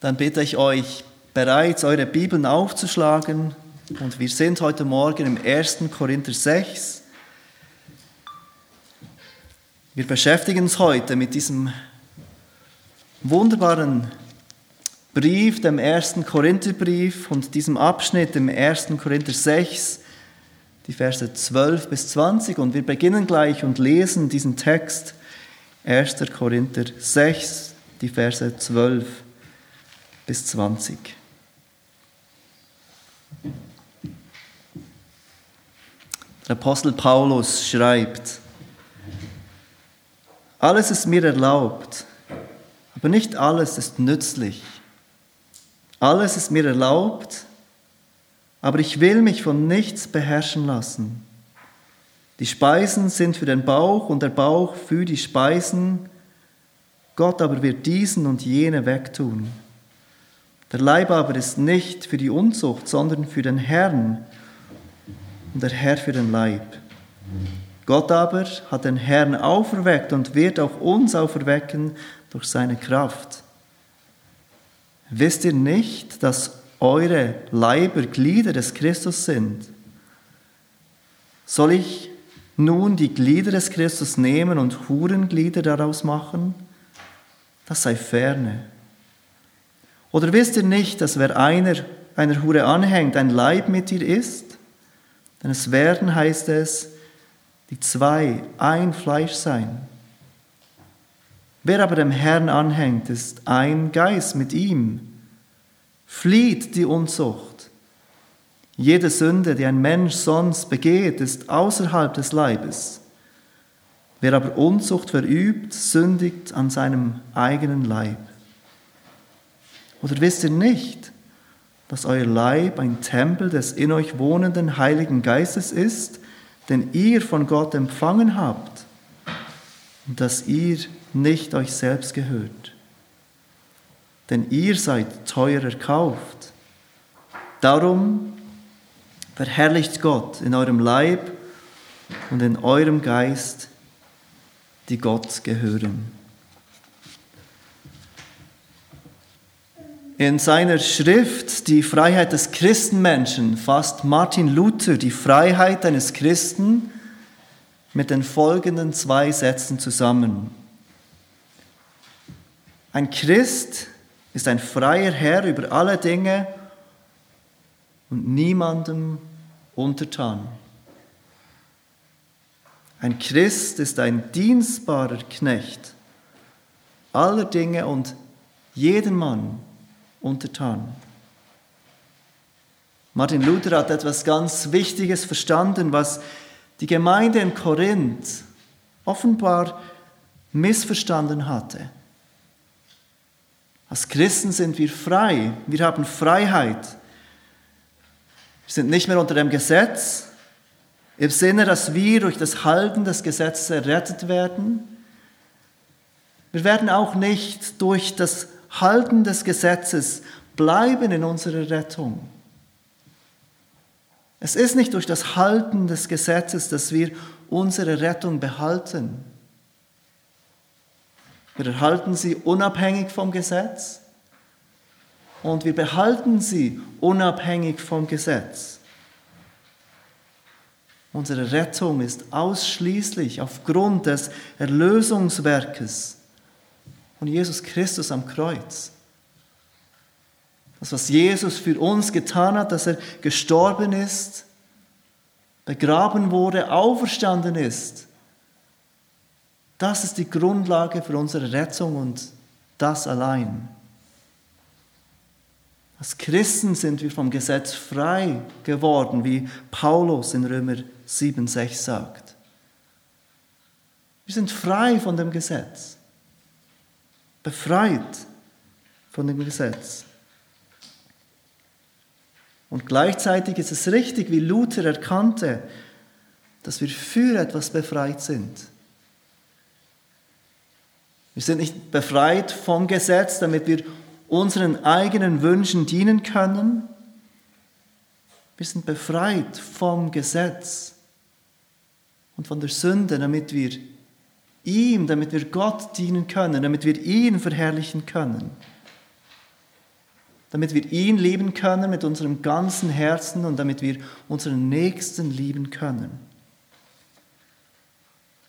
dann bitte ich euch bereits, eure Bibeln aufzuschlagen. Und wir sind heute Morgen im 1. Korinther 6. Wir beschäftigen uns heute mit diesem wunderbaren Brief, dem 1. Korintherbrief und diesem Abschnitt im 1. Korinther 6, die Verse 12 bis 20. Und wir beginnen gleich und lesen diesen Text 1. Korinther 6, die Verse 12 bis 20. Der Apostel Paulus schreibt, alles ist mir erlaubt, aber nicht alles ist nützlich. Alles ist mir erlaubt, aber ich will mich von nichts beherrschen lassen. Die Speisen sind für den Bauch und der Bauch für die Speisen. Gott aber wird diesen und jene wegtun. Der Leib aber ist nicht für die Unzucht, sondern für den Herrn und der Herr für den Leib. Gott aber hat den Herrn auferweckt und wird auch uns auferwecken durch seine Kraft. Wisst ihr nicht, dass eure Leiber Glieder des Christus sind? Soll ich nun die Glieder des Christus nehmen und Hurenglieder daraus machen? Das sei ferne. Oder wisst ihr nicht, dass wer einer, einer Hure anhängt, ein Leib mit ihr ist? Denn es werden, heißt es, die zwei ein Fleisch sein. Wer aber dem Herrn anhängt, ist ein Geist mit ihm. Flieht die Unzucht. Jede Sünde, die ein Mensch sonst begeht, ist außerhalb des Leibes. Wer aber Unzucht verübt, sündigt an seinem eigenen Leib. Oder wisst ihr nicht, dass euer Leib ein Tempel des in euch wohnenden Heiligen Geistes ist, den ihr von Gott empfangen habt und dass ihr nicht euch selbst gehört? Denn ihr seid teuer erkauft. Darum verherrlicht Gott in eurem Leib und in eurem Geist, die Gott gehören. In seiner Schrift Die Freiheit des Christenmenschen fasst Martin Luther die Freiheit eines Christen mit den folgenden zwei Sätzen zusammen. Ein Christ ist ein freier Herr über alle Dinge und niemandem untertan. Ein Christ ist ein dienstbarer Knecht aller Dinge und jeden Mann untertan. Martin Luther hat etwas ganz Wichtiges verstanden, was die Gemeinde in Korinth offenbar missverstanden hatte. Als Christen sind wir frei, wir haben Freiheit. Wir sind nicht mehr unter dem Gesetz, im Sinne, dass wir durch das Halten des Gesetzes errettet werden. Wir werden auch nicht durch das Halten des Gesetzes bleiben in unserer Rettung. Es ist nicht durch das Halten des Gesetzes, dass wir unsere Rettung behalten. Wir erhalten sie unabhängig vom Gesetz und wir behalten sie unabhängig vom Gesetz. Unsere Rettung ist ausschließlich aufgrund des Erlösungswerkes und Jesus Christus am Kreuz. Das, was Jesus für uns getan hat, dass er gestorben ist, begraben wurde, auferstanden ist, das ist die Grundlage für unsere Rettung und das allein. Als Christen sind wir vom Gesetz frei geworden, wie Paulus in Römer 7,6 sagt. Wir sind frei von dem Gesetz befreit von dem Gesetz. Und gleichzeitig ist es richtig, wie Luther erkannte, dass wir für etwas befreit sind. Wir sind nicht befreit vom Gesetz, damit wir unseren eigenen Wünschen dienen können. Wir sind befreit vom Gesetz und von der Sünde, damit wir ihm, damit wir Gott dienen können, damit wir ihn verherrlichen können. damit wir ihn lieben können mit unserem ganzen Herzen und damit wir unseren Nächsten lieben können.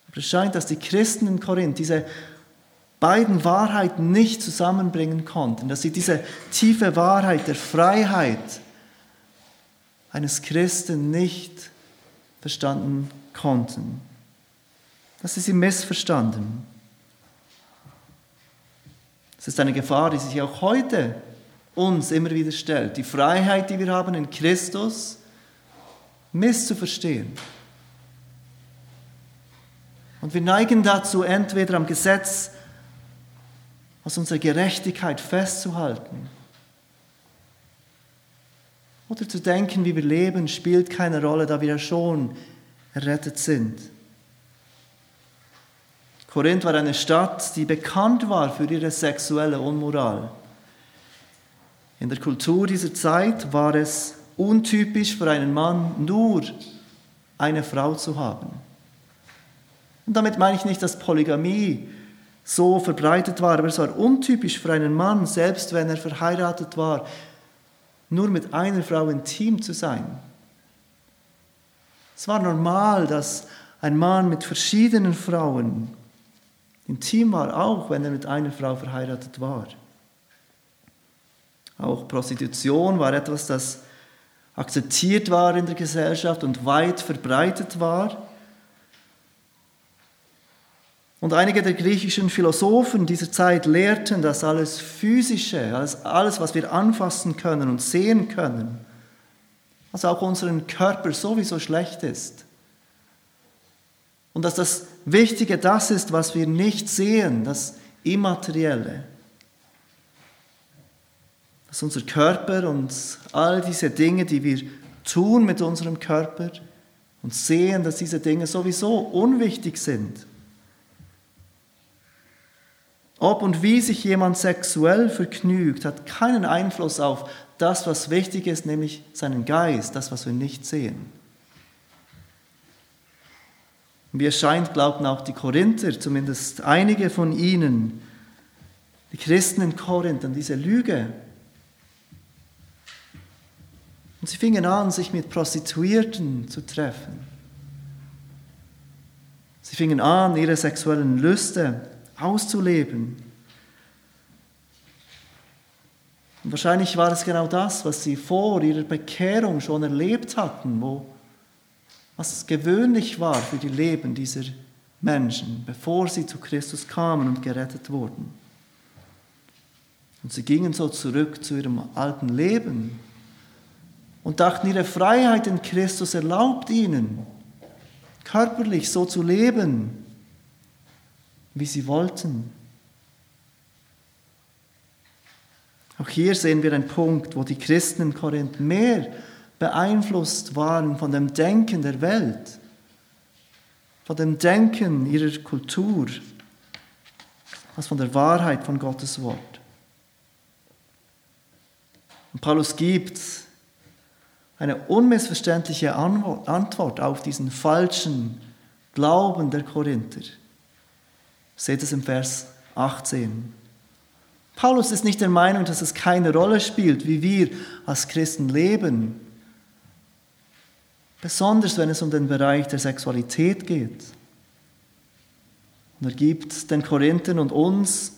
Aber es scheint, dass die Christen in Korinth diese beiden Wahrheiten nicht zusammenbringen konnten, dass sie diese tiefe Wahrheit der Freiheit eines Christen nicht verstanden konnten. Dass sie sie missverstanden. Es ist eine Gefahr, die sich auch heute uns immer wieder stellt. Die Freiheit, die wir haben in Christus, misszuverstehen. Und wir neigen dazu, entweder am Gesetz aus unserer Gerechtigkeit festzuhalten oder zu denken, wie wir leben, spielt keine Rolle, da wir ja schon errettet sind. Korinth war eine Stadt, die bekannt war für ihre sexuelle Unmoral. In der Kultur dieser Zeit war es untypisch für einen Mann, nur eine Frau zu haben. Und damit meine ich nicht, dass Polygamie so verbreitet war, aber es war untypisch für einen Mann, selbst wenn er verheiratet war, nur mit einer Frau intim zu sein. Es war normal, dass ein Mann mit verschiedenen Frauen intim war, auch wenn er mit einer Frau verheiratet war. Auch Prostitution war etwas, das akzeptiert war in der Gesellschaft und weit verbreitet war. Und einige der griechischen Philosophen dieser Zeit lehrten, dass alles Physische, alles, alles, was wir anfassen können und sehen können, also auch unseren Körper sowieso schlecht ist. Und dass das Wichtige das ist, was wir nicht sehen, das Immaterielle. Dass unser Körper und all diese Dinge, die wir tun mit unserem Körper und sehen, dass diese Dinge sowieso unwichtig sind. Ob und wie sich jemand sexuell vergnügt, hat keinen Einfluss auf das, was wichtig ist, nämlich seinen Geist, das, was wir nicht sehen. Wie es scheint, glaubten auch die Korinther, zumindest einige von ihnen, die Christen in Korinth, an diese Lüge. Und sie fingen an, sich mit Prostituierten zu treffen. Sie fingen an, ihre sexuellen Lüste auszuleben. Und wahrscheinlich war es genau das, was sie vor ihrer Bekehrung schon erlebt hatten, wo was gewöhnlich war für die Leben dieser Menschen, bevor sie zu Christus kamen und gerettet wurden. Und sie gingen so zurück zu ihrem alten Leben und dachten, ihre Freiheit in Christus erlaubt ihnen, körperlich so zu leben, wie sie wollten. Auch hier sehen wir einen Punkt, wo die Christen in Korinth mehr beeinflusst waren von dem Denken der Welt, von dem Denken ihrer Kultur, als von der Wahrheit von Gottes Wort. Und Paulus gibt eine unmissverständliche Antwort auf diesen falschen Glauben der Korinther. Seht es im Vers 18. Paulus ist nicht der Meinung, dass es keine Rolle spielt, wie wir als Christen leben, besonders wenn es um den Bereich der Sexualität geht. Und er gibt den Korinthern und uns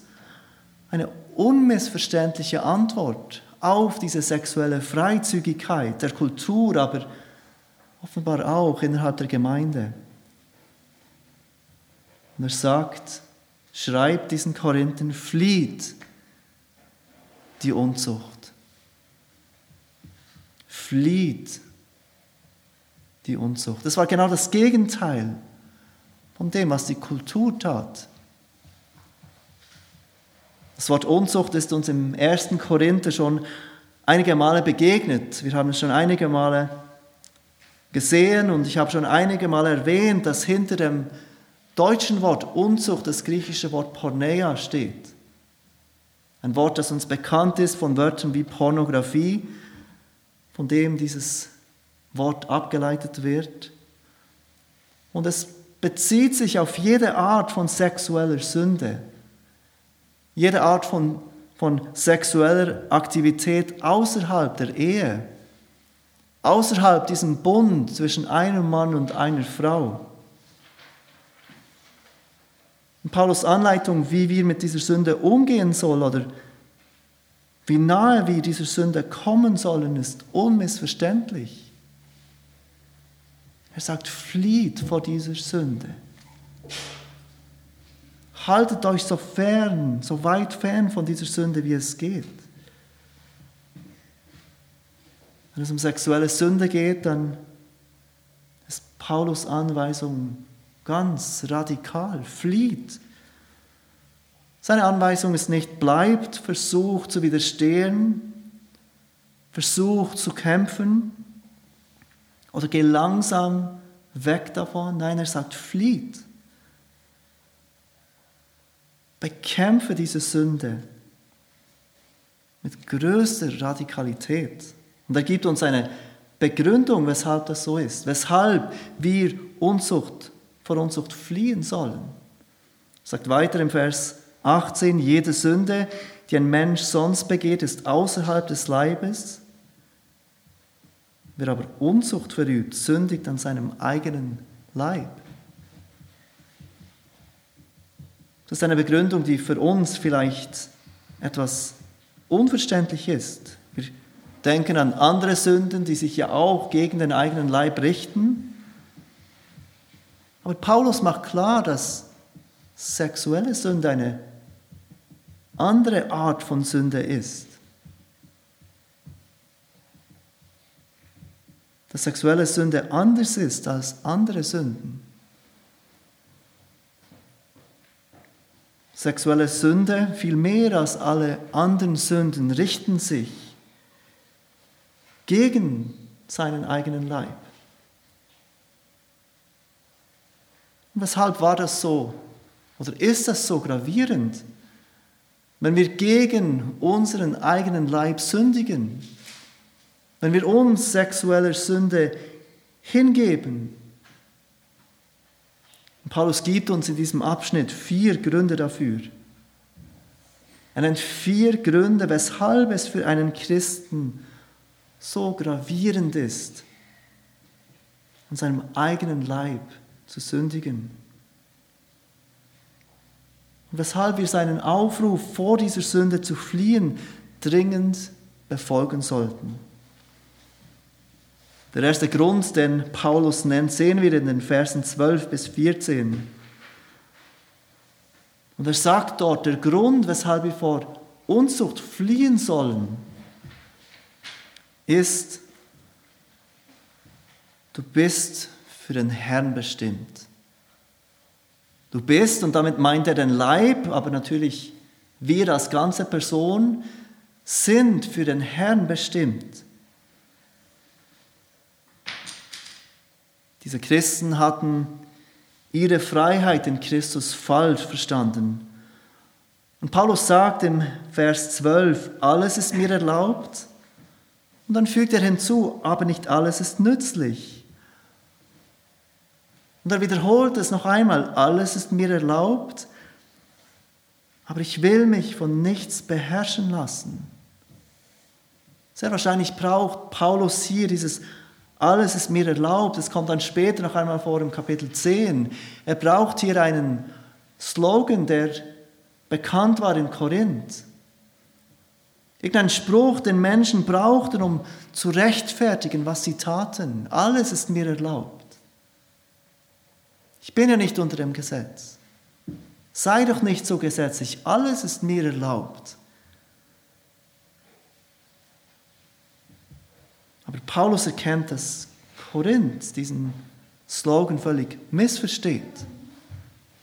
eine unmissverständliche Antwort auf diese sexuelle Freizügigkeit der Kultur, aber offenbar auch innerhalb der Gemeinde. Und er sagt, schreibt diesen Korinthern, flieht die Unzucht. Flieht die Unzucht. Das war genau das Gegenteil von dem, was die Kultur tat. Das Wort Unzucht ist uns im ersten Korinther schon einige Male begegnet. Wir haben es schon einige Male gesehen und ich habe schon einige Male erwähnt, dass hinter dem deutschen Wort Unzucht das griechische Wort Porneia steht. Ein Wort, das uns bekannt ist von Wörtern wie Pornografie, von dem dieses Wort abgeleitet wird. Und es bezieht sich auf jede Art von sexueller Sünde, jede Art von von sexueller Aktivität außerhalb der Ehe, außerhalb diesem Bund zwischen einem Mann und einer Frau. Und Paulus Anleitung, wie wir mit dieser Sünde umgehen sollen oder wie nahe wir dieser Sünde kommen sollen, ist unmissverständlich. Er sagt, flieht vor dieser Sünde. Haltet euch so fern, so weit fern von dieser Sünde, wie es geht. Wenn es um sexuelle Sünde geht, dann ist Paulus Anweisung ganz radikal, flieht. Seine Anweisung ist nicht, bleibt, versucht zu widerstehen, versucht zu kämpfen oder geh langsam weg davon. Nein, er sagt, flieht. Bekämpfe diese Sünde mit größter Radikalität. Und er gibt uns eine Begründung, weshalb das so ist, weshalb wir Unzucht vor Unzucht fliehen sollen. Er sagt weiter im Vers 18, jede Sünde, die ein Mensch sonst begeht, ist außerhalb des Leibes. Wer aber Unzucht verübt, sündigt an seinem eigenen Leib. Das ist eine Begründung, die für uns vielleicht etwas unverständlich ist. Wir denken an andere Sünden, die sich ja auch gegen den eigenen Leib richten. Aber Paulus macht klar, dass sexuelle Sünde eine andere Art von Sünde ist. Dass sexuelle Sünde anders ist als andere Sünden. Sexuelle Sünde, viel mehr als alle anderen Sünden, richten sich gegen seinen eigenen Leib. Und weshalb war das so? Oder ist das so gravierend? Wenn wir gegen unseren eigenen Leib sündigen, wenn wir uns sexueller Sünde hingeben, Paulus gibt uns in diesem Abschnitt vier Gründe dafür. Er nennt vier Gründe, weshalb es für einen Christen so gravierend ist, an seinem eigenen Leib zu sündigen. Und weshalb wir seinen Aufruf, vor dieser Sünde zu fliehen, dringend befolgen sollten. Der erste Grund, den Paulus nennt, sehen wir in den Versen 12 bis 14. Und er sagt dort, der Grund, weshalb wir vor Unzucht fliehen sollen, ist, du bist für den Herrn bestimmt. Du bist, und damit meint er den Leib, aber natürlich wir als ganze Person sind für den Herrn bestimmt. Diese Christen hatten ihre Freiheit in Christus falsch verstanden. Und Paulus sagt im Vers 12, alles ist mir erlaubt. Und dann fügt er hinzu, aber nicht alles ist nützlich. Und er wiederholt es noch einmal, alles ist mir erlaubt, aber ich will mich von nichts beherrschen lassen. Sehr wahrscheinlich braucht Paulus hier dieses alles ist mir erlaubt. Es kommt dann später noch einmal vor im Kapitel 10. Er braucht hier einen Slogan, der bekannt war in Korinth. Irgendein Spruch, den Menschen brauchten, um zu rechtfertigen, was sie taten. Alles ist mir erlaubt. Ich bin ja nicht unter dem Gesetz. Sei doch nicht so gesetzlich. Alles ist mir erlaubt. Aber Paulus erkennt, dass Korinth diesen Slogan völlig missversteht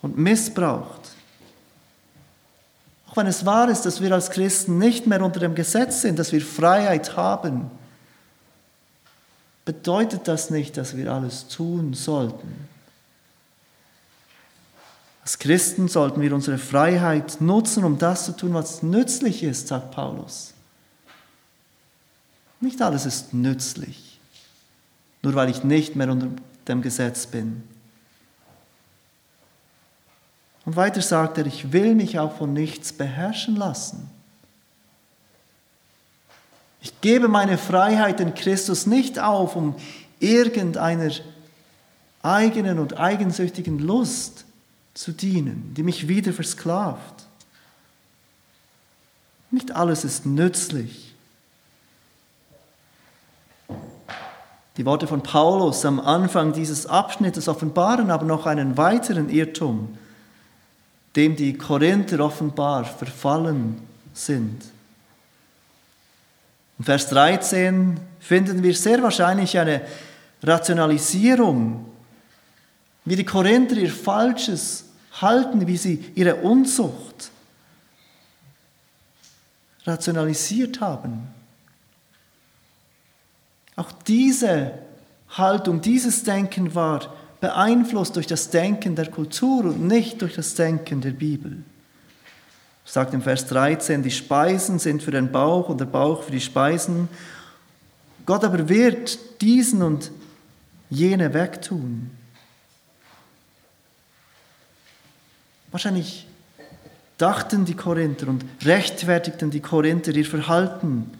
und missbraucht. Auch wenn es wahr ist, dass wir als Christen nicht mehr unter dem Gesetz sind, dass wir Freiheit haben, bedeutet das nicht, dass wir alles tun sollten. Als Christen sollten wir unsere Freiheit nutzen, um das zu tun, was nützlich ist, sagt Paulus. Nicht alles ist nützlich, nur weil ich nicht mehr unter dem Gesetz bin. Und weiter sagt er, ich will mich auch von nichts beherrschen lassen. Ich gebe meine Freiheit in Christus nicht auf, um irgendeiner eigenen und eigensüchtigen Lust zu dienen, die mich wieder versklavt. Nicht alles ist nützlich. Die Worte von Paulus am Anfang dieses Abschnittes offenbaren aber noch einen weiteren Irrtum, dem die Korinther offenbar verfallen sind. In Vers 13 finden wir sehr wahrscheinlich eine Rationalisierung, wie die Korinther ihr Falsches halten, wie sie ihre Unzucht rationalisiert haben. Auch diese Haltung, dieses Denken war beeinflusst durch das Denken der Kultur und nicht durch das Denken der Bibel. Er sagt im Vers 13, die Speisen sind für den Bauch und der Bauch für die Speisen. Gott aber wird diesen und jene wegtun. Wahrscheinlich dachten die Korinther und rechtfertigten die Korinther ihr Verhalten,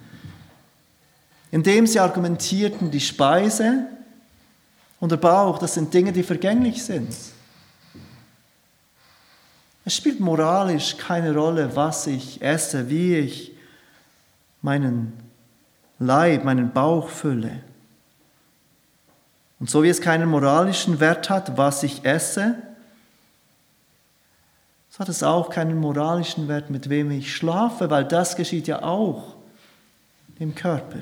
indem sie argumentierten, die Speise und der Bauch, das sind Dinge, die vergänglich sind. Es spielt moralisch keine Rolle, was ich esse, wie ich meinen Leib, meinen Bauch fülle. Und so wie es keinen moralischen Wert hat, was ich esse, so hat es auch keinen moralischen Wert, mit wem ich schlafe, weil das geschieht ja auch im Körper.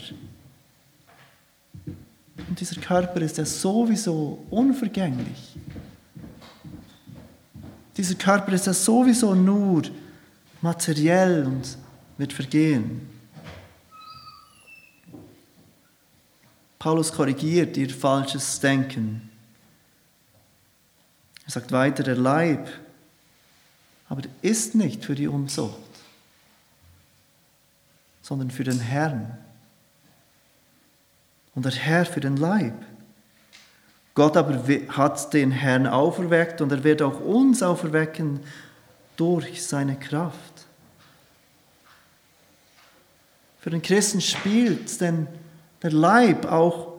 Und dieser Körper ist ja sowieso unvergänglich. Dieser Körper ist ja sowieso nur materiell und wird vergehen. Paulus korrigiert ihr falsches Denken. Er sagt weiter, der Leib aber ist nicht für die Unzucht, sondern für den Herrn. Und der Herr für den Leib. Gott aber hat den Herrn auferweckt und er wird auch uns auferwecken durch seine Kraft. Für den Christen spielt denn der Leib auch,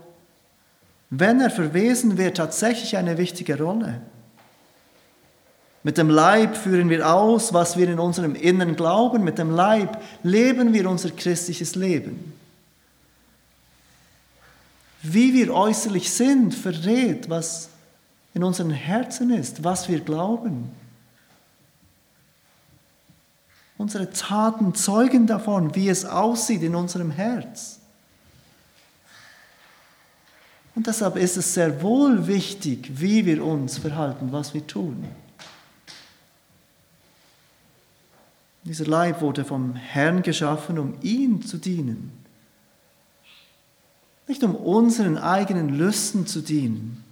wenn er verwesen wird, tatsächlich eine wichtige Rolle. Mit dem Leib führen wir aus, was wir in unserem Inneren glauben. Mit dem Leib leben wir unser christliches Leben. Wie wir äußerlich sind, verrät, was in unseren Herzen ist, was wir glauben. Unsere Taten zeugen davon, wie es aussieht in unserem Herz. Und deshalb ist es sehr wohl wichtig, wie wir uns verhalten, was wir tun. Dieser Leib wurde vom Herrn geschaffen, um ihm zu dienen. Nicht um unseren eigenen Lüsten zu dienen.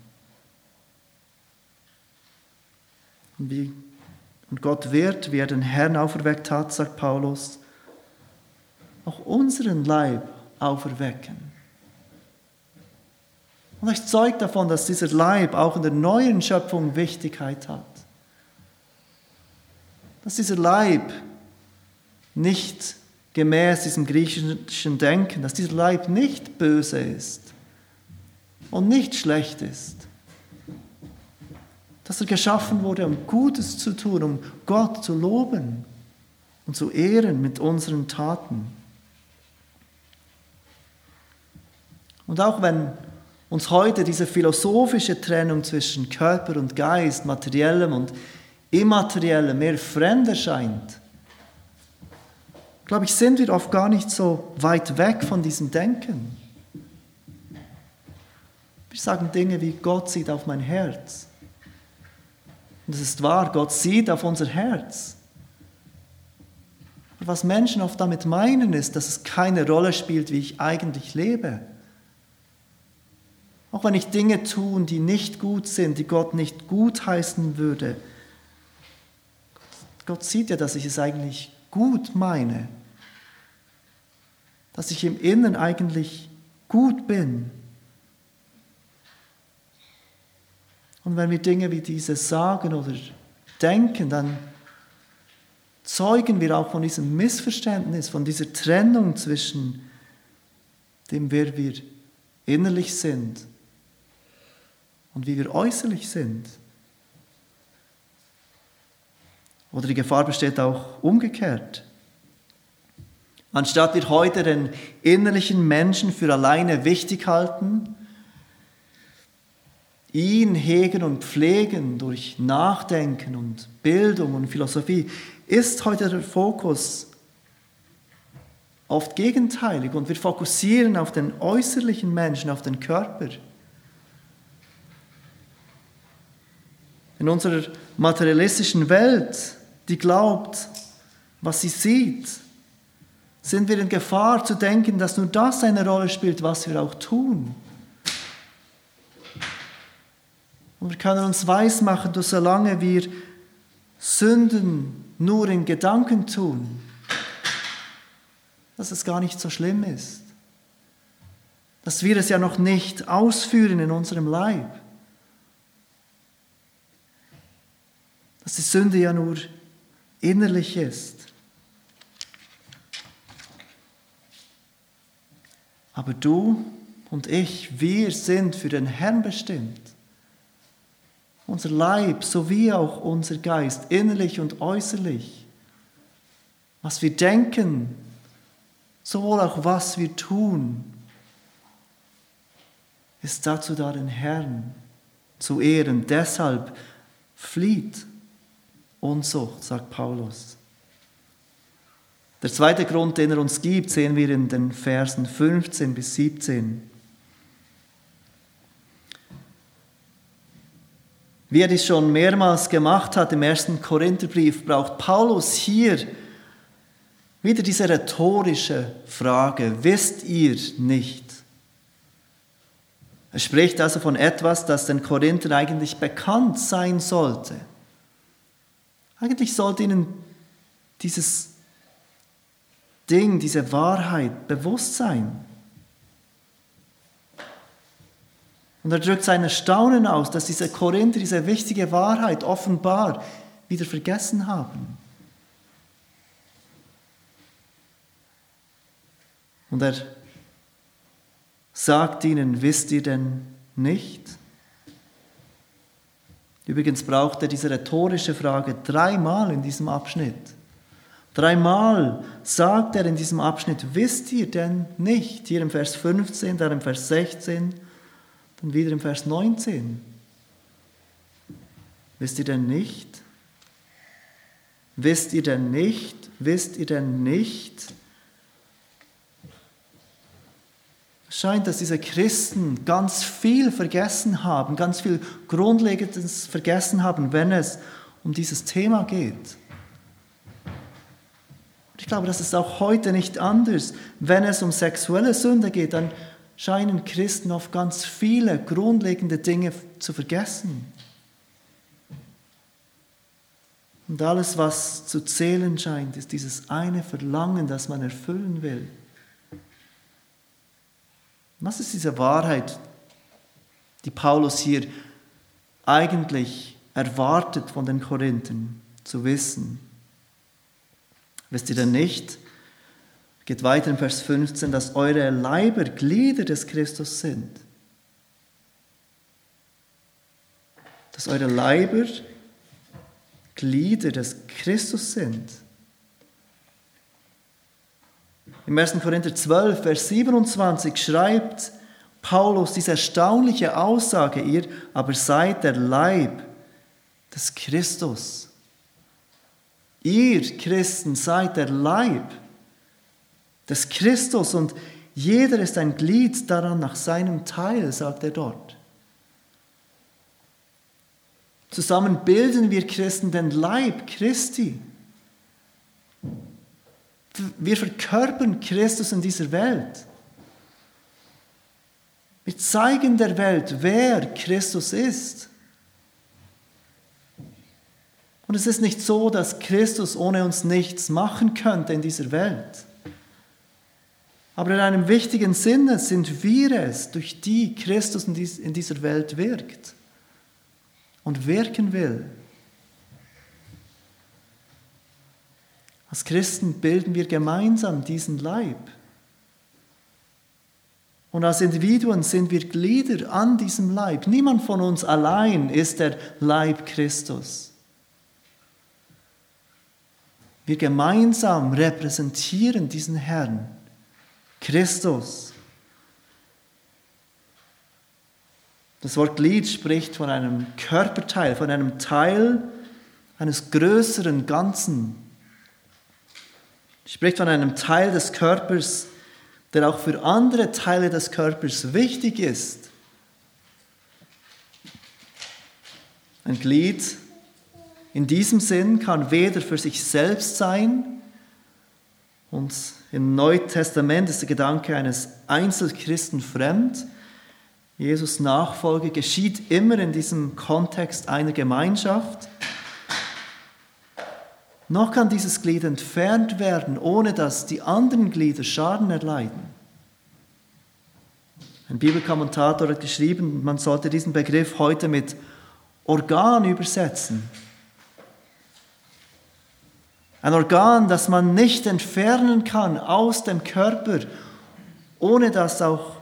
Und, wie, und Gott wird, wie er den Herrn auferweckt hat, sagt Paulus, auch unseren Leib auferwecken. Und ich zeugt davon, dass dieser Leib auch in der neuen Schöpfung Wichtigkeit hat. Dass dieser Leib nicht gemäß diesem griechischen Denken, dass dieser Leib nicht böse ist und nicht schlecht ist. Dass er geschaffen wurde, um Gutes zu tun, um Gott zu loben und zu ehren mit unseren Taten. Und auch wenn uns heute diese philosophische Trennung zwischen Körper und Geist, materiellem und immateriellem mehr fremd erscheint, glaube ich, sind wir oft gar nicht so weit weg von diesem Denken. Wir sagen Dinge wie, Gott sieht auf mein Herz. Und es ist wahr, Gott sieht auf unser Herz. Aber was Menschen oft damit meinen, ist, dass es keine Rolle spielt, wie ich eigentlich lebe. Auch wenn ich Dinge tue, die nicht gut sind, die Gott nicht gut heißen würde. Gott sieht ja, dass ich es eigentlich gut meine, dass ich im Inneren eigentlich gut bin. Und wenn wir Dinge wie diese sagen oder denken, dann zeugen wir auch von diesem Missverständnis, von dieser Trennung zwischen dem wer wir innerlich sind und wie wir äußerlich sind. Oder die Gefahr besteht auch umgekehrt. Anstatt wir heute den innerlichen Menschen für alleine wichtig halten, ihn hegen und pflegen durch Nachdenken und Bildung und Philosophie, ist heute der Fokus oft gegenteilig und wir fokussieren auf den äußerlichen Menschen, auf den Körper. In unserer materialistischen Welt, die glaubt, was sie sieht, sind wir in Gefahr zu denken, dass nur das eine Rolle spielt, was wir auch tun. Und wir können uns weismachen, dass solange wir Sünden nur in Gedanken tun, dass es gar nicht so schlimm ist. Dass wir es ja noch nicht ausführen in unserem Leib. Dass die Sünde ja nur innerlich ist. Aber du und ich, wir sind für den Herrn bestimmt. Unser Leib sowie auch unser Geist, innerlich und äußerlich. Was wir denken, sowohl auch was wir tun, ist dazu da, den Herrn zu ehren. Deshalb flieht Unzucht, sagt Paulus. Der zweite Grund, den er uns gibt, sehen wir in den Versen 15 bis 17. Wie er dies schon mehrmals gemacht hat im ersten Korintherbrief, braucht Paulus hier wieder diese rhetorische Frage, wisst ihr nicht? Er spricht also von etwas, das den Korinthern eigentlich bekannt sein sollte. Eigentlich sollte ihnen dieses Ding, diese Wahrheit bewusst sein. Und er drückt sein Erstaunen aus, dass diese Korinther diese wichtige Wahrheit offenbar wieder vergessen haben. Und er sagt ihnen, wisst ihr denn nicht? Übrigens braucht er diese rhetorische Frage dreimal in diesem Abschnitt. Dreimal sagt er in diesem Abschnitt, wisst ihr denn nicht? Hier im Vers 15, dann im Vers 16, dann wieder im Vers 19. Wisst ihr denn nicht? Wisst ihr denn nicht? Wisst ihr denn nicht? Es scheint, dass diese Christen ganz viel vergessen haben, ganz viel Grundlegendes vergessen haben, wenn es um dieses Thema geht. Ich glaube, das ist auch heute nicht anders. Wenn es um sexuelle Sünde geht, dann scheinen Christen oft ganz viele grundlegende Dinge zu vergessen. Und alles, was zu zählen scheint, ist dieses eine Verlangen, das man erfüllen will. Was ist diese Wahrheit, die Paulus hier eigentlich erwartet von den Korinthern zu wissen? Wisst ihr denn nicht, geht weiter in Vers 15, dass eure Leiber Glieder des Christus sind? Dass eure Leiber Glieder des Christus sind. Im 1. Korinther 12, Vers 27 schreibt Paulus diese erstaunliche Aussage, ihr aber seid der Leib des Christus. Ihr Christen seid der Leib des Christus und jeder ist ein Glied daran nach seinem Teil, sagt er dort. Zusammen bilden wir Christen den Leib Christi. Wir verkörpern Christus in dieser Welt. Wir zeigen der Welt, wer Christus ist. Und es ist nicht so, dass Christus ohne uns nichts machen könnte in dieser Welt. Aber in einem wichtigen Sinne sind wir es, durch die Christus in dieser Welt wirkt und wirken will. Als Christen bilden wir gemeinsam diesen Leib. Und als Individuen sind wir Glieder an diesem Leib. Niemand von uns allein ist der Leib Christus. Wir gemeinsam repräsentieren diesen Herrn, Christus. Das Wort Glied spricht von einem Körperteil, von einem Teil eines größeren Ganzen. Spricht von einem Teil des Körpers, der auch für andere Teile des Körpers wichtig ist. Ein Glied in diesem Sinn kann weder für sich selbst sein, und im Neuen Testament ist der Gedanke eines Einzelchristen fremd. Jesus Nachfolge geschieht immer in diesem Kontext einer Gemeinschaft. Noch kann dieses Glied entfernt werden, ohne dass die anderen Glieder Schaden erleiden. Ein Bibelkommentator hat geschrieben, man sollte diesen Begriff heute mit Organ übersetzen. Ein Organ, das man nicht entfernen kann aus dem Körper, ohne dass auch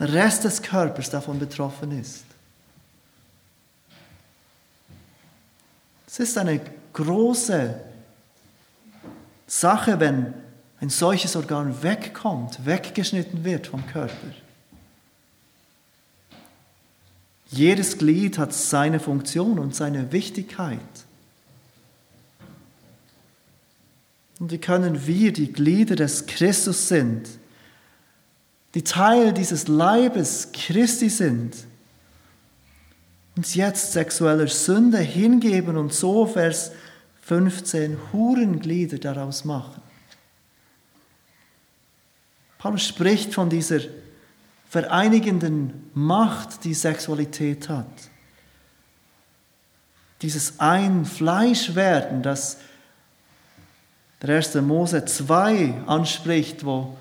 der Rest des Körpers davon betroffen ist. Es ist eine große Sache, wenn ein solches Organ wegkommt, weggeschnitten wird vom Körper. Jedes Glied hat seine Funktion und seine Wichtigkeit. Und wie können wir, die Glieder des Christus sind, die Teil dieses Leibes Christi sind, uns jetzt sexueller Sünde hingeben und so, Vers 15, Hurenglieder daraus machen. Paulus spricht von dieser vereinigenden Macht, die Sexualität hat. Dieses Ein-Fleisch-Werden, das der 1. Mose 2 anspricht, wo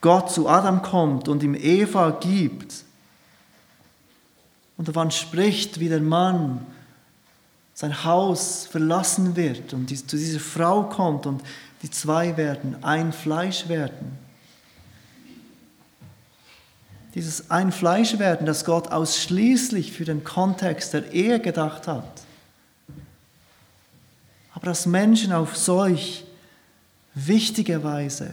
Gott zu Adam kommt und ihm Eva gibt. Und davon spricht, wie der Mann sein Haus verlassen wird und zu dieser Frau kommt und die zwei werden ein Fleisch werden. Dieses ein Fleisch werden, das Gott ausschließlich für den Kontext der Ehe gedacht hat. Aber dass Menschen auf solch wichtige Weise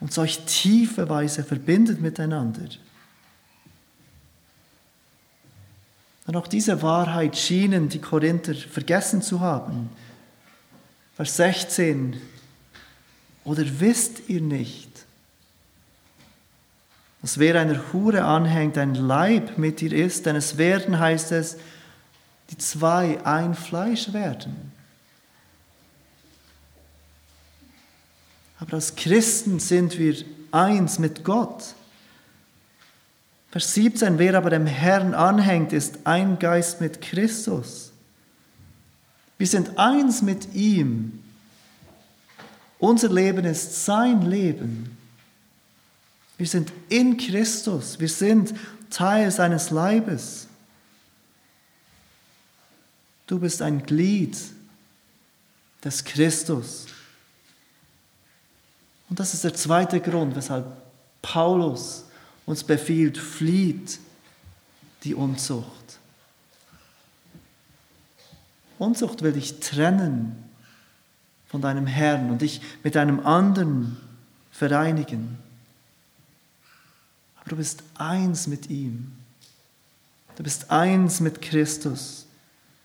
und solch tiefe Weise verbindet miteinander. Und auch diese Wahrheit schienen die Korinther vergessen zu haben. Vers 16. Oder wisst ihr nicht, dass wer einer Hure anhängt, ein Leib mit ihr ist, denn es werden, heißt es, die zwei ein Fleisch werden. Aber als Christen sind wir eins mit Gott. Vers 17, wer aber dem Herrn anhängt, ist ein Geist mit Christus. Wir sind eins mit ihm. Unser Leben ist sein Leben. Wir sind in Christus. Wir sind Teil seines Leibes. Du bist ein Glied des Christus. Und das ist der zweite Grund, weshalb Paulus uns befiehlt, flieht die Unzucht. Unzucht will dich trennen von deinem Herrn und dich mit einem anderen vereinigen. Aber du bist eins mit ihm. Du bist eins mit Christus.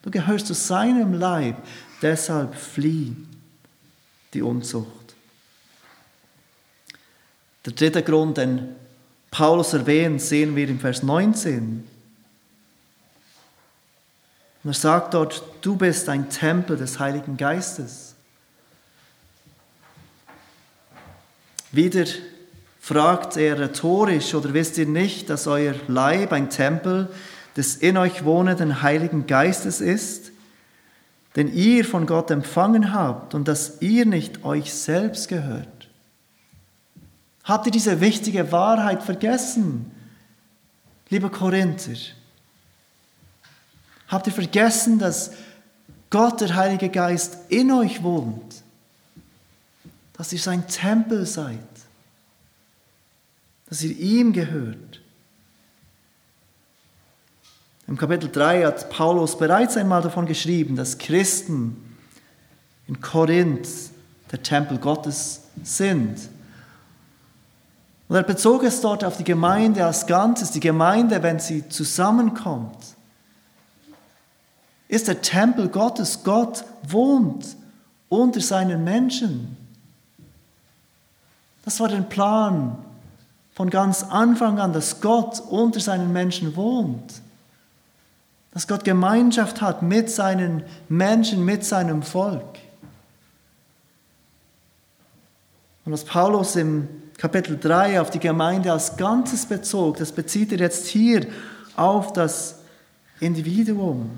Du gehörst zu seinem Leib. Deshalb flieh die Unzucht. Der dritte Grund, den Paulus erwähnt, sehen wir im Vers 19. Und er sagt dort, du bist ein Tempel des Heiligen Geistes. Wieder fragt er rhetorisch, oder wisst ihr nicht, dass euer Leib ein Tempel des in euch wohnenden Heiligen Geistes ist, den ihr von Gott empfangen habt und dass ihr nicht euch selbst gehört? Habt ihr diese wichtige Wahrheit vergessen, liebe Korinther? Habt ihr vergessen, dass Gott, der Heilige Geist, in euch wohnt? Dass ihr sein Tempel seid? dass ihr ihm gehört. Im Kapitel 3 hat Paulus bereits einmal davon geschrieben, dass Christen in Korinth der Tempel Gottes sind. Und er bezog es dort auf die Gemeinde als Ganzes. Die Gemeinde, wenn sie zusammenkommt, ist der Tempel Gottes. Gott wohnt unter seinen Menschen. Das war der Plan von ganz Anfang an, dass Gott unter seinen Menschen wohnt. Dass Gott Gemeinschaft hat mit seinen Menschen, mit seinem Volk. Und was Paulus im Kapitel 3 auf die Gemeinde als Ganzes bezog, das bezieht er jetzt hier auf das Individuum.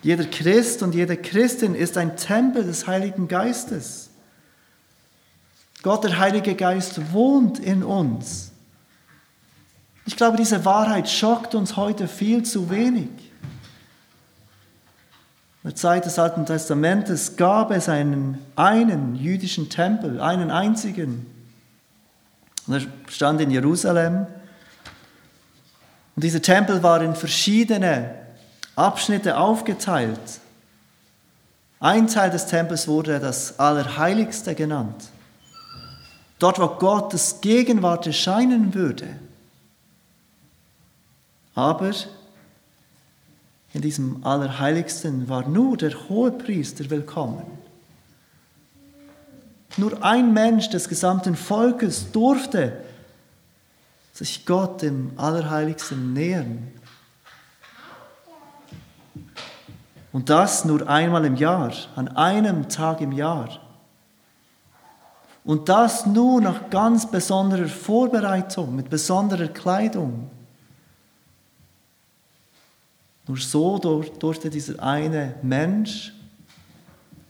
Jeder Christ und jede Christin ist ein Tempel des Heiligen Geistes. Gott, der Heilige Geist, wohnt in uns. Ich glaube, diese Wahrheit schockt uns heute viel zu wenig. In der Zeit des Alten Testamentes gab es einen, einen jüdischen Tempel, einen einzigen. Und er stand in Jerusalem. Und dieser Tempel war in verschiedene Abschnitte aufgeteilt. Ein Teil des Tempels wurde das Allerheiligste genannt. Dort, wo Gottes Gegenwart erscheinen würde. Aber in diesem Allerheiligsten war nur der Hohepriester willkommen. Nur ein Mensch des gesamten Volkes durfte sich Gott im Allerheiligsten nähern. Und das nur einmal im Jahr, an einem Tag im Jahr. Und das nur nach ganz besonderer Vorbereitung, mit besonderer Kleidung. Nur so durfte dieser eine Mensch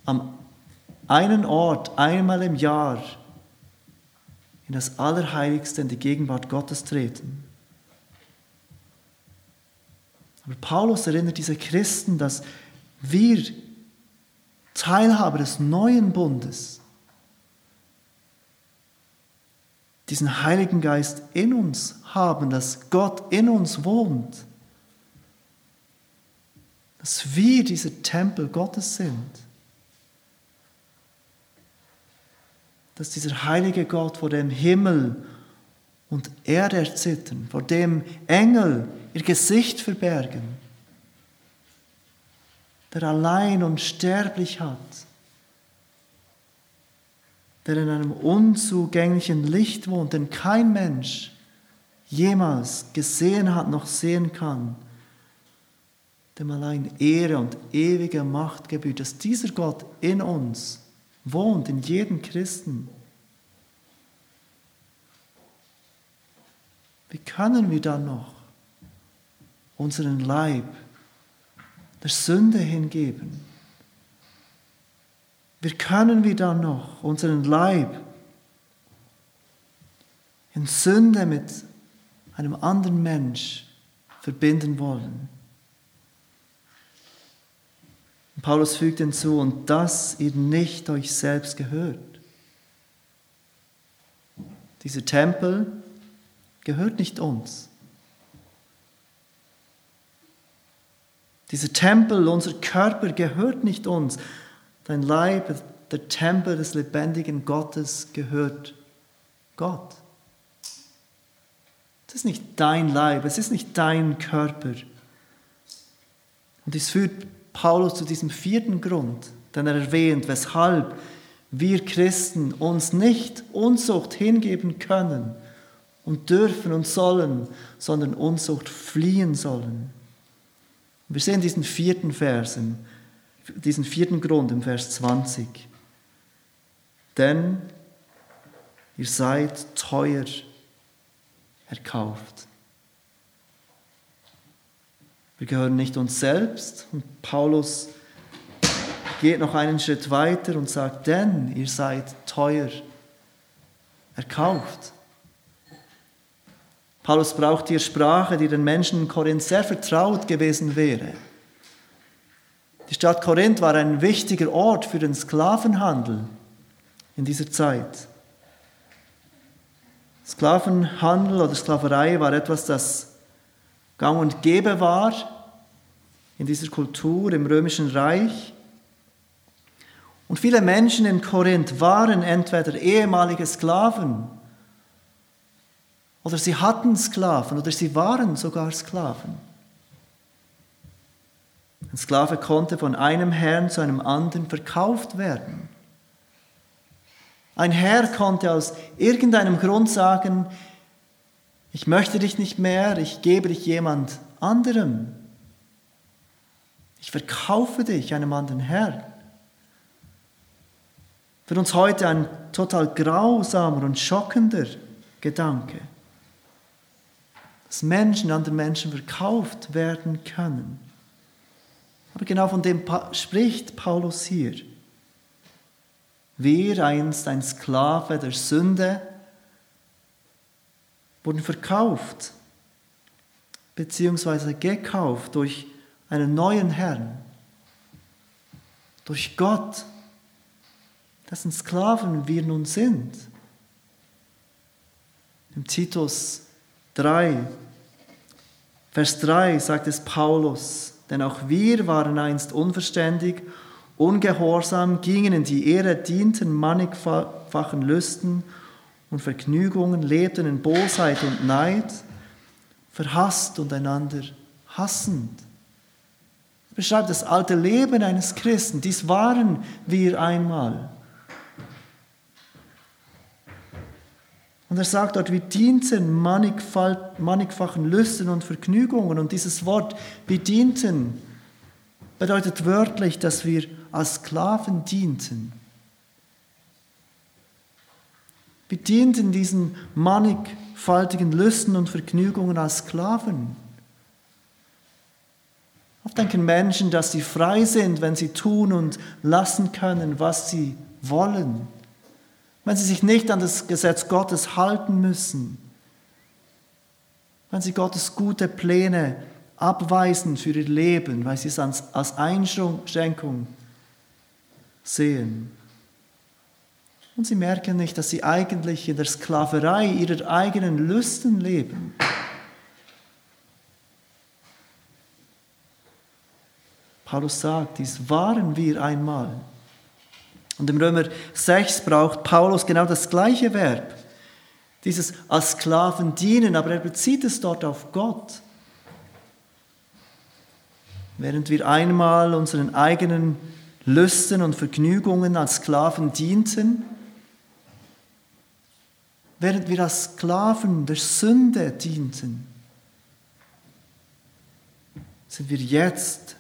am einen Ort einmal im Jahr in das Allerheiligste, in die Gegenwart Gottes treten. Aber Paulus erinnert diese Christen, dass wir Teilhaber des neuen Bundes, diesen Heiligen Geist in uns haben, dass Gott in uns wohnt, dass wir diese Tempel Gottes sind, dass dieser heilige Gott vor dem Himmel und Erde erzittern, vor dem Engel ihr Gesicht verbergen, der allein und sterblich hat, der in einem unzugänglichen Licht wohnt, den kein Mensch jemals gesehen hat noch sehen kann, dem allein Ehre und ewige Macht gebührt, dass dieser Gott in uns wohnt, in jedem Christen. Wie können wir dann noch unseren Leib der Sünde hingeben? Wie können wir dann noch unseren Leib in Sünde mit einem anderen Mensch verbinden wollen? Paulus fügt hinzu, und dass ihr nicht euch selbst gehört. Dieser Tempel gehört nicht uns. Dieser Tempel, unser Körper gehört nicht uns. Dein Leib, der Tempel des lebendigen Gottes gehört Gott. Es ist nicht dein Leib, es ist nicht dein Körper. Und dies führt Paulus zu diesem vierten Grund, den er erwähnt, weshalb wir Christen uns nicht Unzucht hingeben können und dürfen und sollen, sondern Unzucht fliehen sollen. Wir sehen diesen vierten Versen, diesen vierten Grund im Vers 20. Denn ihr seid teuer erkauft. Wir gehören nicht uns selbst. Und Paulus geht noch einen Schritt weiter und sagt, denn ihr seid teuer erkauft. Paulus braucht hier Sprache, die den Menschen in Korinth sehr vertraut gewesen wäre. Die Stadt Korinth war ein wichtiger Ort für den Sklavenhandel in dieser Zeit. Sklavenhandel oder Sklaverei war etwas, das gang und gäbe war in dieser Kultur im römischen Reich. Und viele Menschen in Korinth waren entweder ehemalige Sklaven oder sie hatten Sklaven oder sie waren sogar Sklaven. Ein Sklave konnte von einem Herrn zu einem anderen verkauft werden. Ein Herr konnte aus irgendeinem Grund sagen, ich möchte dich nicht mehr, ich gebe dich jemand anderem. Ich verkaufe dich einem anderen Herrn. Für uns heute ein total grausamer und schockender Gedanke, dass Menschen anderen Menschen verkauft werden können. Aber genau von dem spricht Paulus hier. Wir, einst ein Sklave der Sünde, wurden verkauft, beziehungsweise gekauft durch einen neuen Herrn, durch Gott, dessen Sklaven wir nun sind. Im Titus 3, Vers 3 sagt es Paulus, denn auch wir waren einst unverständig, ungehorsam, gingen in die Ehre, dienten mannigfachen Lüsten und Vergnügungen, lebten in Bosheit und Neid, verhasst und einander hassend. Er beschreibt das alte Leben eines Christen. Dies waren wir einmal. Und er sagt dort, wir dienten mannigfachen Lüsten und Vergnügungen. Und dieses Wort, wir dienten, bedeutet wörtlich, dass wir als Sklaven dienten. Wir dienten diesen mannigfaltigen Lüsten und Vergnügungen als Sklaven. Oft denken Menschen, dass sie frei sind, wenn sie tun und lassen können, was sie wollen wenn sie sich nicht an das Gesetz Gottes halten müssen, wenn sie Gottes gute Pläne abweisen für ihr Leben, weil sie es als Einschränkung sehen. Und sie merken nicht, dass sie eigentlich in der Sklaverei ihrer eigenen Lüsten leben. Paulus sagt, dies waren wir einmal. Und im Römer 6 braucht Paulus genau das gleiche Verb. Dieses als Sklaven dienen, aber er bezieht es dort auf Gott. Während wir einmal unseren eigenen Lüsten und Vergnügungen als Sklaven dienten, während wir als Sklaven der Sünde dienten, sind wir jetzt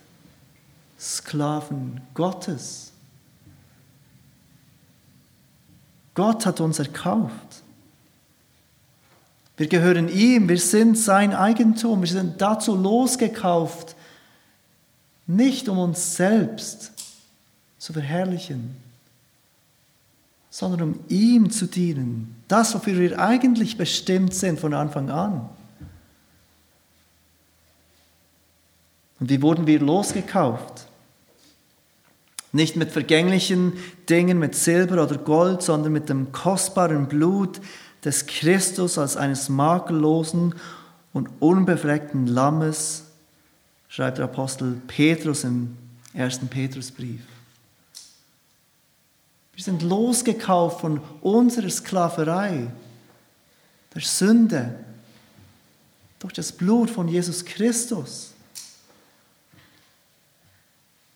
Sklaven Gottes. Gott hat uns erkauft. Wir gehören ihm, wir sind sein Eigentum, wir sind dazu losgekauft, nicht um uns selbst zu verherrlichen, sondern um ihm zu dienen. Das, wofür wir eigentlich bestimmt sind von Anfang an. Und wie wurden wir losgekauft? Nicht mit vergänglichen Dingen, mit Silber oder Gold, sondern mit dem kostbaren Blut des Christus als eines makellosen und unbefleckten Lammes, schreibt der Apostel Petrus im ersten Petrusbrief. Wir sind losgekauft von unserer Sklaverei, der Sünde, durch das Blut von Jesus Christus.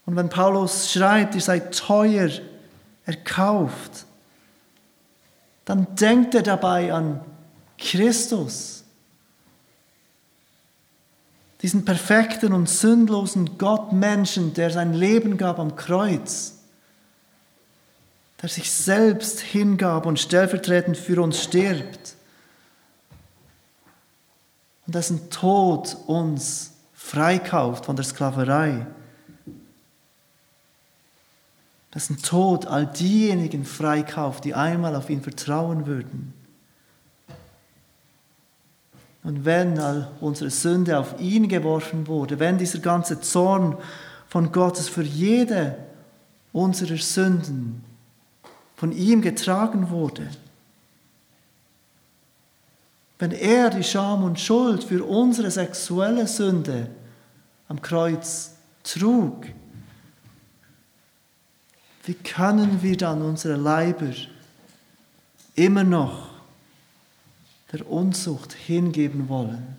Und wenn Paulus schreibt, ihr seid teuer erkauft, dann denkt er dabei an Christus, diesen perfekten und sündlosen Gottmenschen, der sein Leben gab am Kreuz, der sich selbst hingab und stellvertretend für uns stirbt und dessen Tod uns freikauft von der Sklaverei dessen Tod all diejenigen freikauft, die einmal auf ihn vertrauen würden. Und wenn all unsere Sünde auf ihn geworfen wurde, wenn dieser ganze Zorn von Gottes für jede unserer Sünden von ihm getragen wurde, wenn er die Scham und Schuld für unsere sexuelle Sünde am Kreuz trug, wie können wir dann unsere Leiber immer noch der Unzucht hingeben wollen?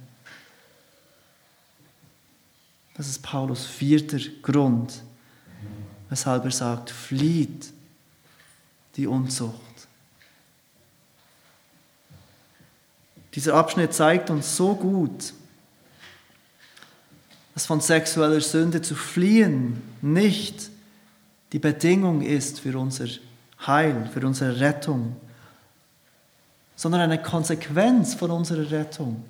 Das ist Paulus vierter Grund, weshalb er sagt, flieht die Unzucht. Dieser Abschnitt zeigt uns so gut, dass von sexueller Sünde zu fliehen nicht die Bedingung ist für unser Heil, für unsere Rettung, sondern eine Konsequenz von unserer Rettung.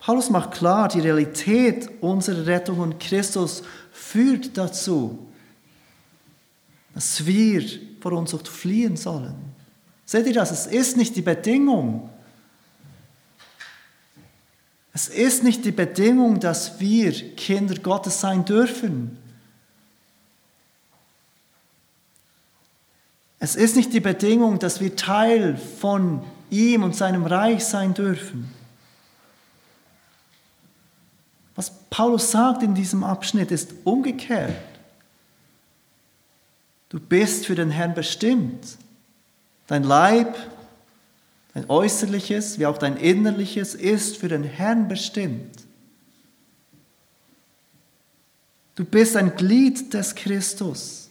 Paulus macht klar, die Realität unserer Rettung und Christus führt dazu, dass wir vor Unzucht fliehen sollen. Seht ihr das? Es ist nicht die Bedingung. Es ist nicht die Bedingung, dass wir Kinder Gottes sein dürfen. Es ist nicht die Bedingung, dass wir Teil von ihm und seinem Reich sein dürfen. Was Paulus sagt in diesem Abschnitt ist umgekehrt. Du bist für den Herrn bestimmt. Dein Leib, dein äußerliches wie auch dein innerliches ist für den Herrn bestimmt. Du bist ein Glied des Christus.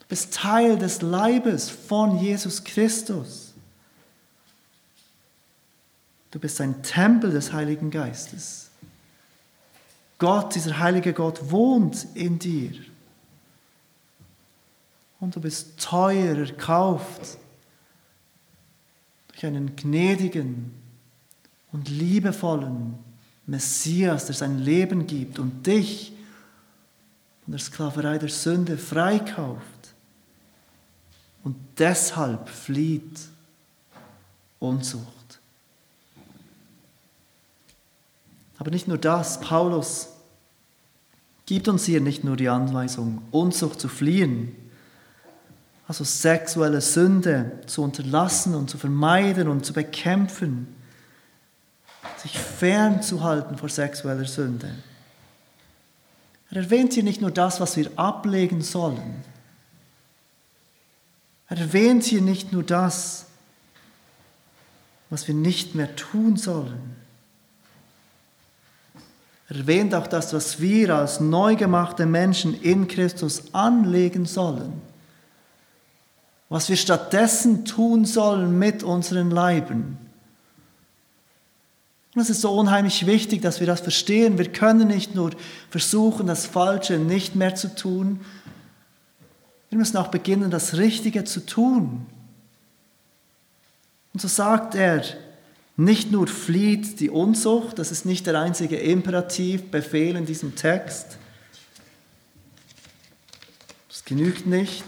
Du bist Teil des Leibes von Jesus Christus. Du bist ein Tempel des Heiligen Geistes. Gott, dieser heilige Gott, wohnt in dir. Und du bist teuer erkauft durch einen gnädigen und liebevollen Messias, der sein Leben gibt und dich von der Sklaverei der Sünde freikauft. Und deshalb flieht Unzucht. Aber nicht nur das, Paulus gibt uns hier nicht nur die Anweisung, Unzucht zu fliehen, also sexuelle Sünde zu unterlassen und zu vermeiden und zu bekämpfen, sich fernzuhalten vor sexueller Sünde. Er erwähnt hier nicht nur das, was wir ablegen sollen. Er erwähnt hier nicht nur das, was wir nicht mehr tun sollen. Er erwähnt auch das, was wir als neu gemachte Menschen in Christus anlegen sollen was wir stattdessen tun sollen mit unseren Leiben. Und es ist so unheimlich wichtig, dass wir das verstehen. Wir können nicht nur versuchen, das Falsche nicht mehr zu tun. Wir müssen auch beginnen, das Richtige zu tun. Und so sagt er, nicht nur flieht die Unzucht, das ist nicht der einzige Imperativ, Befehl in diesem Text. Es genügt nicht,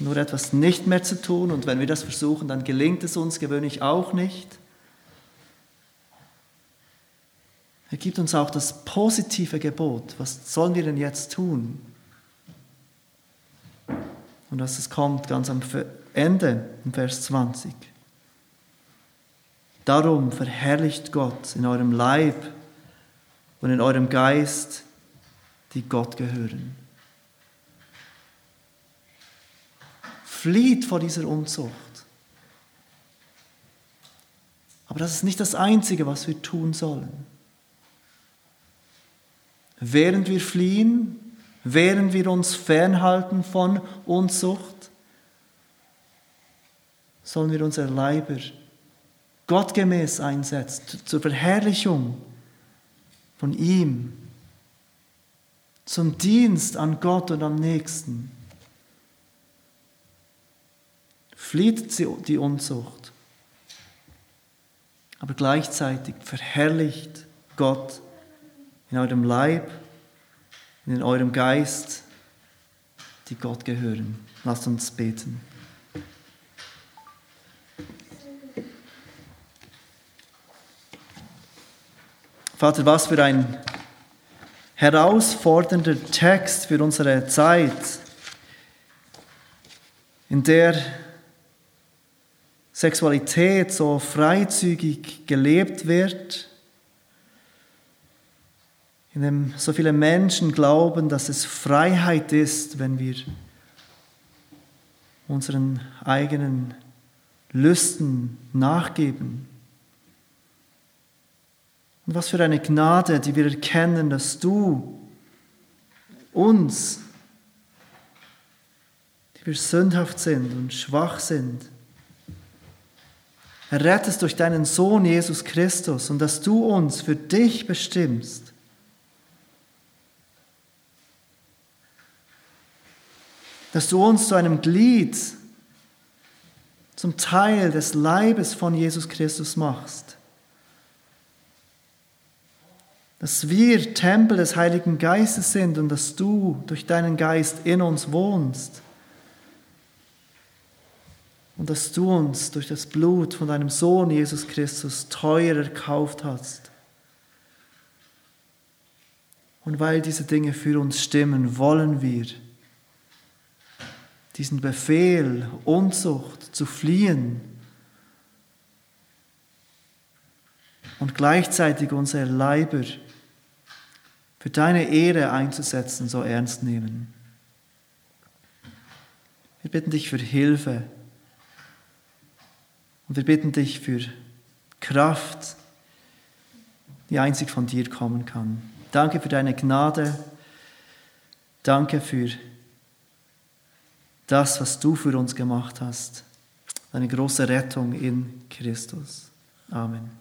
nur etwas nicht mehr zu tun. Und wenn wir das versuchen, dann gelingt es uns gewöhnlich auch nicht. Er gibt uns auch das positive Gebot. Was sollen wir denn jetzt tun? Und das kommt ganz am Ende, im Vers 20. Darum verherrlicht Gott in eurem Leib und in eurem Geist, die Gott gehören. Flieht vor dieser Unzucht. Aber das ist nicht das Einzige, was wir tun sollen. Während wir fliehen, während wir uns fernhalten von Unzucht, sollen wir unsere Leiber gottgemäß einsetzen, zur Verherrlichung von ihm, zum Dienst an Gott und am Nächsten flieht die Unzucht, aber gleichzeitig verherrlicht Gott in eurem Leib, in eurem Geist, die Gott gehören. Lasst uns beten. Vater, was für ein herausfordernder Text für unsere Zeit, in der Sexualität so freizügig gelebt wird, in dem so viele Menschen glauben, dass es Freiheit ist, wenn wir unseren eigenen Lüsten nachgeben. Und was für eine Gnade, die wir erkennen, dass du uns, die wir sündhaft sind und schwach sind, errettest durch deinen Sohn Jesus Christus und dass du uns für dich bestimmst. Dass du uns zu einem Glied, zum Teil des Leibes von Jesus Christus machst. Dass wir Tempel des Heiligen Geistes sind und dass du durch deinen Geist in uns wohnst und dass du uns durch das Blut von deinem Sohn Jesus Christus teuer erkauft hast. Und weil diese Dinge für uns stimmen, wollen wir diesen Befehl, Unzucht zu fliehen und gleichzeitig unsere Leiber für deine Ehre einzusetzen, so ernst nehmen. Wir bitten dich für Hilfe. Und wir bitten dich für Kraft, die einzig von dir kommen kann. Danke für deine Gnade. Danke für das, was du für uns gemacht hast. Deine große Rettung in Christus. Amen.